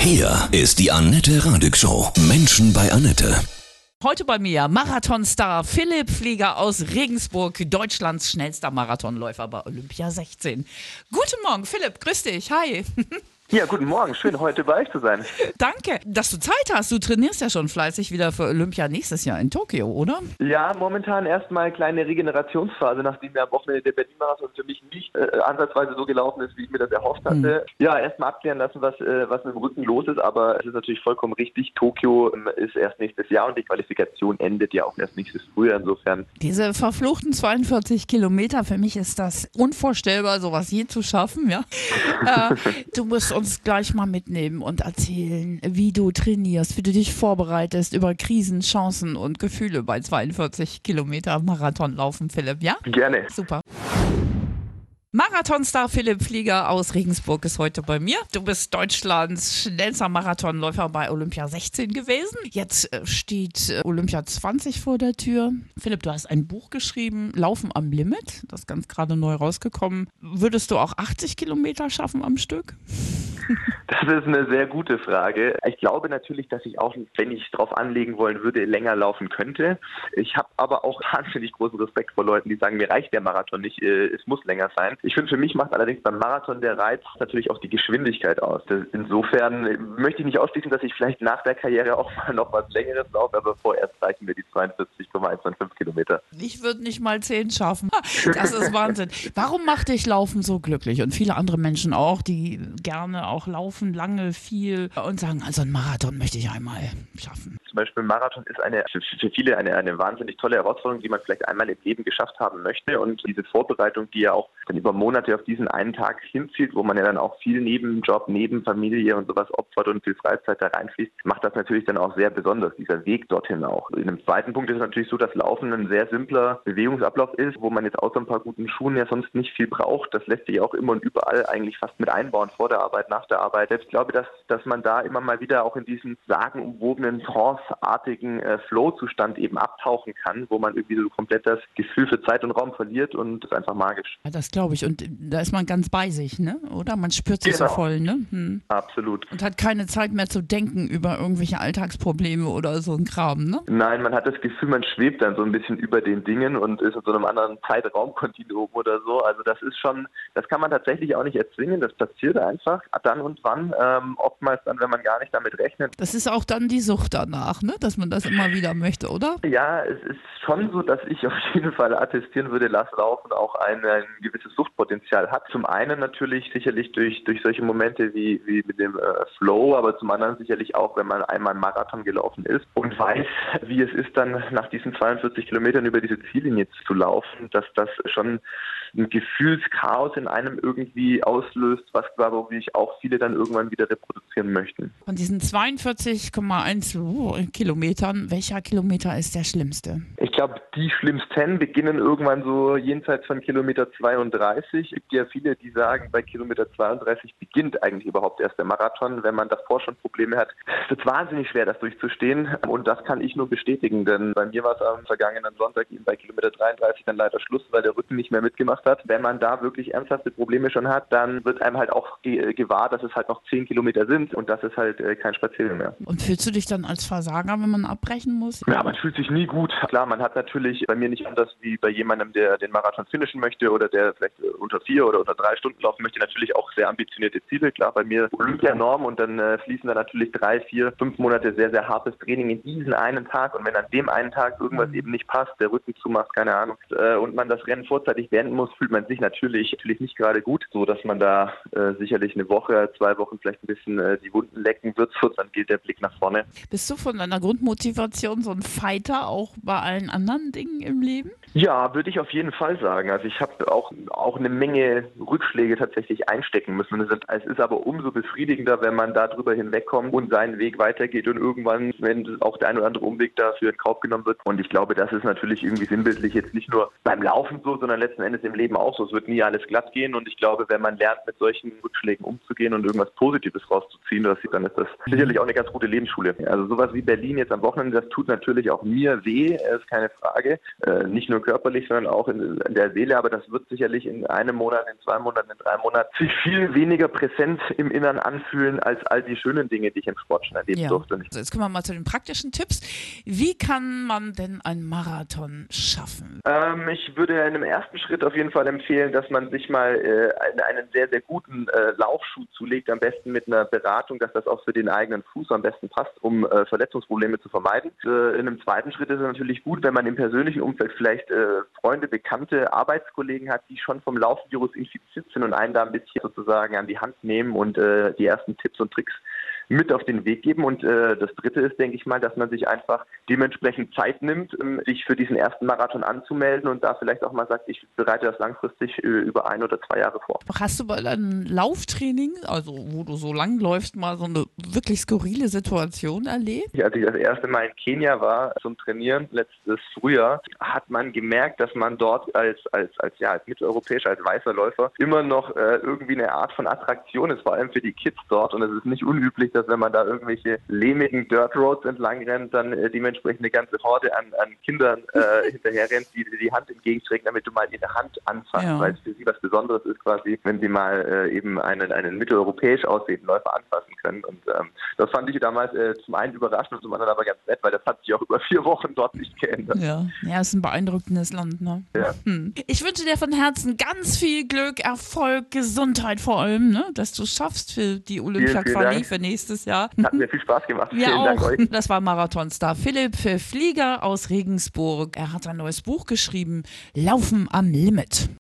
Hier ist die Annette Radig Show. Menschen bei Annette. Heute bei mir Marathonstar Philipp Flieger aus Regensburg, Deutschlands schnellster Marathonläufer bei Olympia 16. Guten Morgen, Philipp, grüß dich, hi. Ja, guten Morgen. Schön, heute bei euch zu sein. Danke, dass du Zeit hast. Du trainierst ja schon fleißig wieder für Olympia nächstes Jahr in Tokio, oder? Ja, momentan erstmal kleine Regenerationsphase, nachdem der am Wochenende der Berlin-Marathon für mich nicht äh, ansatzweise so gelaufen ist, wie ich mir das erhofft hatte. Mhm. Ja, erstmal abklären lassen, was, äh, was mit dem Rücken los ist, aber es ist natürlich vollkommen richtig. Tokio ähm, ist erst nächstes Jahr und die Qualifikation endet ja auch erst nächstes Frühjahr. Insofern. Diese verfluchten 42 Kilometer, für mich ist das unvorstellbar, sowas je zu schaffen, ja. äh, du musst uns gleich mal mitnehmen und erzählen, wie du trainierst, wie du dich vorbereitest über Krisen, Chancen und Gefühle bei 42 Kilometer Marathonlaufen, Philipp, ja? Gerne. Super. Marathonstar Philipp Flieger aus Regensburg ist heute bei mir. Du bist Deutschlands schnellster Marathonläufer bei Olympia 16 gewesen. Jetzt äh, steht äh, Olympia 20 vor der Tür. Philipp, du hast ein Buch geschrieben, Laufen am Limit. Das ist ganz gerade neu rausgekommen. Würdest du auch 80 Kilometer schaffen am Stück? Das ist eine sehr gute Frage. Ich glaube natürlich, dass ich auch, wenn ich drauf anlegen wollen würde, länger laufen könnte. Ich habe aber auch wahnsinnig großen Respekt vor Leuten, die sagen, mir reicht der Marathon nicht, äh, es muss länger sein. Ich finde, für mich macht allerdings beim Marathon der Reiz natürlich auch die Geschwindigkeit aus. Insofern möchte ich nicht ausschließen, dass ich vielleicht nach der Karriere auch mal noch was Längeres laufe, aber vorerst reichen mir die 42,125 Kilometer. Ich würde nicht mal 10 schaffen. Das ist Wahnsinn. Warum macht dich Laufen so glücklich? Und viele andere Menschen auch, die gerne auch laufen, lange, viel und sagen, also ein Marathon möchte ich einmal schaffen. Zum Beispiel Marathon ist eine, für, viele eine, eine wahnsinnig tolle Herausforderung, die man vielleicht einmal im Leben geschafft haben möchte. Und diese Vorbereitung, die ja auch dann über Monate auf diesen einen Tag hinzielt, wo man ja dann auch viel neben Job, neben Familie und sowas opfert und viel Freizeit da reinfließt, macht das natürlich dann auch sehr besonders, dieser Weg dorthin auch. In einem zweiten Punkt ist es natürlich so, dass Laufen ein sehr simpler Bewegungsablauf ist, wo man jetzt außer ein paar guten Schuhen ja sonst nicht viel braucht. Das lässt sich auch immer und überall eigentlich fast mit einbauen, vor der Arbeit, nach der Arbeit. Selbst glaube, dass, dass man da immer mal wieder auch in diesen sagenumwobenen, trance-artigen äh, Flow-Zustand eben abtauchen kann, wo man irgendwie so komplett das Gefühl für Zeit und Raum verliert und das ist einfach magisch. Ja, das glaube ich. Und da ist man ganz bei sich, ne? Oder? Man spürt sich genau. so voll, ne? Hm. Absolut. Und hat keine Zeit mehr zu denken über irgendwelche Alltagsprobleme oder so ein Kram, ne? Nein, man hat das Gefühl, man schwebt dann so ein bisschen über den Dingen und ist in so einem anderen Zeitraumkontinuum oder so. Also das ist schon, das kann man tatsächlich auch nicht erzwingen. Das passiert einfach dann und wann. Ähm, oftmals dann, wenn man gar nicht damit rechnet. Das ist auch dann die Sucht danach, ne? Dass man das immer wieder möchte, oder? Ja, es ist schon so, dass ich auf jeden Fall attestieren würde, Lass Laufen auch ein, ein gewisses Suchtpotenzial hat. Zum einen natürlich sicherlich durch, durch solche Momente wie, wie mit dem äh, Flow, aber zum anderen sicherlich auch, wenn man einmal einen Marathon gelaufen ist und weiß, wie es ist, dann nach diesen 42 Kilometern über diese Ziellinie zu laufen, dass das schon ein Gefühlschaos in einem irgendwie auslöst, was glaube ich auch viele dann irgendwann wieder reproduzieren möchten. Von diesen 42,1 Kilometern, welcher Kilometer ist der schlimmste? Ich glaube, die schlimmsten beginnen irgendwann so jenseits von Kilometer 32. Es gibt ja viele, die sagen, bei Kilometer 32 beginnt eigentlich überhaupt erst der Marathon. Wenn man davor schon Probleme hat, es wird wahnsinnig schwer, das durchzustehen. Und das kann ich nur bestätigen, denn bei mir war es am vergangenen Sonntag eben bei Kilometer 33 dann leider Schluss, weil der Rücken nicht mehr mitgemacht hat. Wenn man da wirklich ernsthafte Probleme schon hat, dann wird einem halt auch gewahr, dass es halt noch 10 Kilometer sind und das ist halt äh, kein Spaziergang mehr. Und fühlst du dich dann als Versager, wenn man abbrechen muss? Ja, man fühlt sich nie gut. Klar, man hat natürlich bei mir nicht anders wie bei jemandem, der den Marathon finishen möchte oder der vielleicht äh, unter vier oder unter drei Stunden laufen möchte, natürlich auch sehr ambitionierte Ziele. Klar, bei mir Olympianorm und dann äh, fließen da natürlich drei, vier, fünf Monate sehr, sehr hartes Training in diesen einen Tag und wenn an dem einen Tag irgendwas mhm. eben nicht passt, der Rücken zumacht, keine Ahnung, äh, und man das Rennen vorzeitig beenden muss, fühlt man sich natürlich, natürlich nicht gerade gut, so dass man da äh, sicherlich eine Woche, zwei Wochen vielleicht ein bisschen äh, die Wunden lecken wird, dann gilt der Blick nach vorne. Bist du von deiner Grundmotivation so ein Fighter auch bei allen anderen Dingen im Leben? Ja, würde ich auf jeden Fall sagen. Also ich habe auch, auch eine Menge Rückschläge tatsächlich einstecken müssen. Es ist aber umso befriedigender, wenn man darüber hinwegkommt und seinen Weg weitergeht und irgendwann, wenn auch der ein oder andere Umweg dafür in Kauf genommen wird. Und ich glaube, das ist natürlich irgendwie sinnbildlich jetzt nicht nur beim Laufen so, sondern letzten Endes im Leben auch so. Es wird nie alles glatt gehen und ich glaube, wenn man lernt, mit solchen Rückschlägen umzugehen und irgendwas Positives rauszuziehen, dann ist das sicherlich auch eine ganz gute Lebensschule. Also sowas wie Berlin jetzt am Wochenende, das tut natürlich auch mir weh, ist keine Frage. Äh, nicht nur nur körperlich, sondern auch in, in, der Seele. Aber das wird sicherlich in einem Monat, in zwei Monaten, in drei Monaten sich viel weniger präsent im Innern anfühlen als all die schönen Dinge, die ich im Sport schon erleben ja. durfte. Also jetzt kommen wir mal zu den praktischen Tipps. Wie kann man denn einen Marathon schaffen? Ähm, ich würde in einem ersten Schritt auf jeden Fall empfehlen, dass man sich mal äh, einen sehr, sehr guten äh, Laufschuh zulegt, am besten mit einer Beratung, dass das auch für den eigenen Fuß am besten passt, um äh, Verletzungsprobleme zu vermeiden. Äh, in einem zweiten Schritt ist es natürlich gut, wenn man im persönlichen Umfeld vielleicht äh, Freunde, Bekannte, Arbeitskollegen hat, die schon vom Laufvirus infiziert sind und einen da ein bisschen sozusagen an die Hand nehmen und äh, die ersten Tipps und Tricks mit auf den Weg geben. Und äh, das Dritte ist, denke ich mal, dass man sich einfach dementsprechend Zeit nimmt, ähm, sich für diesen ersten Marathon anzumelden und da vielleicht auch mal sagt, ich bereite das langfristig äh, über ein oder zwei Jahre vor. Hast du mal ein Lauftraining, also wo du so lang läufst, mal so eine wirklich skurrile Situation erlebt? Ja, als ich das erste Mal in Kenia war zum Trainieren letztes Frühjahr, hat man gemerkt, dass man dort als als als ja als mitteleuropäischer, als weißer Läufer immer noch äh, irgendwie eine Art von Attraktion ist, vor allem für die Kids dort. Und es ist nicht unüblich, dass wenn man da irgendwelche lehmigen Dirt Roads entlang rennt, dann äh, dementsprechend eine ganze Horde an, an Kindern äh, hinterher rennt, die dir die Hand entgegenträgt, damit du mal ihre Hand anfasst, ja. weil es für sie was Besonderes ist quasi, wenn sie mal äh, eben einen, einen mitteleuropäisch aussehenden Läufer anfassen können. Und ähm, das fand ich damals äh, zum einen überraschend und zum anderen aber ganz nett, weil das hat sich auch über vier Wochen dort nicht geändert. Ja, ja ist ein beeindruckendes Land. Ne? Ja. Hm. Ich wünsche dir von Herzen ganz viel Glück, Erfolg, Gesundheit vor allem, ne? dass du schaffst für die Olympia-Quali für nächstes nächstes Jahr. Hat mir viel Spaß gemacht. Wir Vielen auch. Dank euch. Das war Marathonstar Philipp Flieger aus Regensburg. Er hat ein neues Buch geschrieben, Laufen am Limit.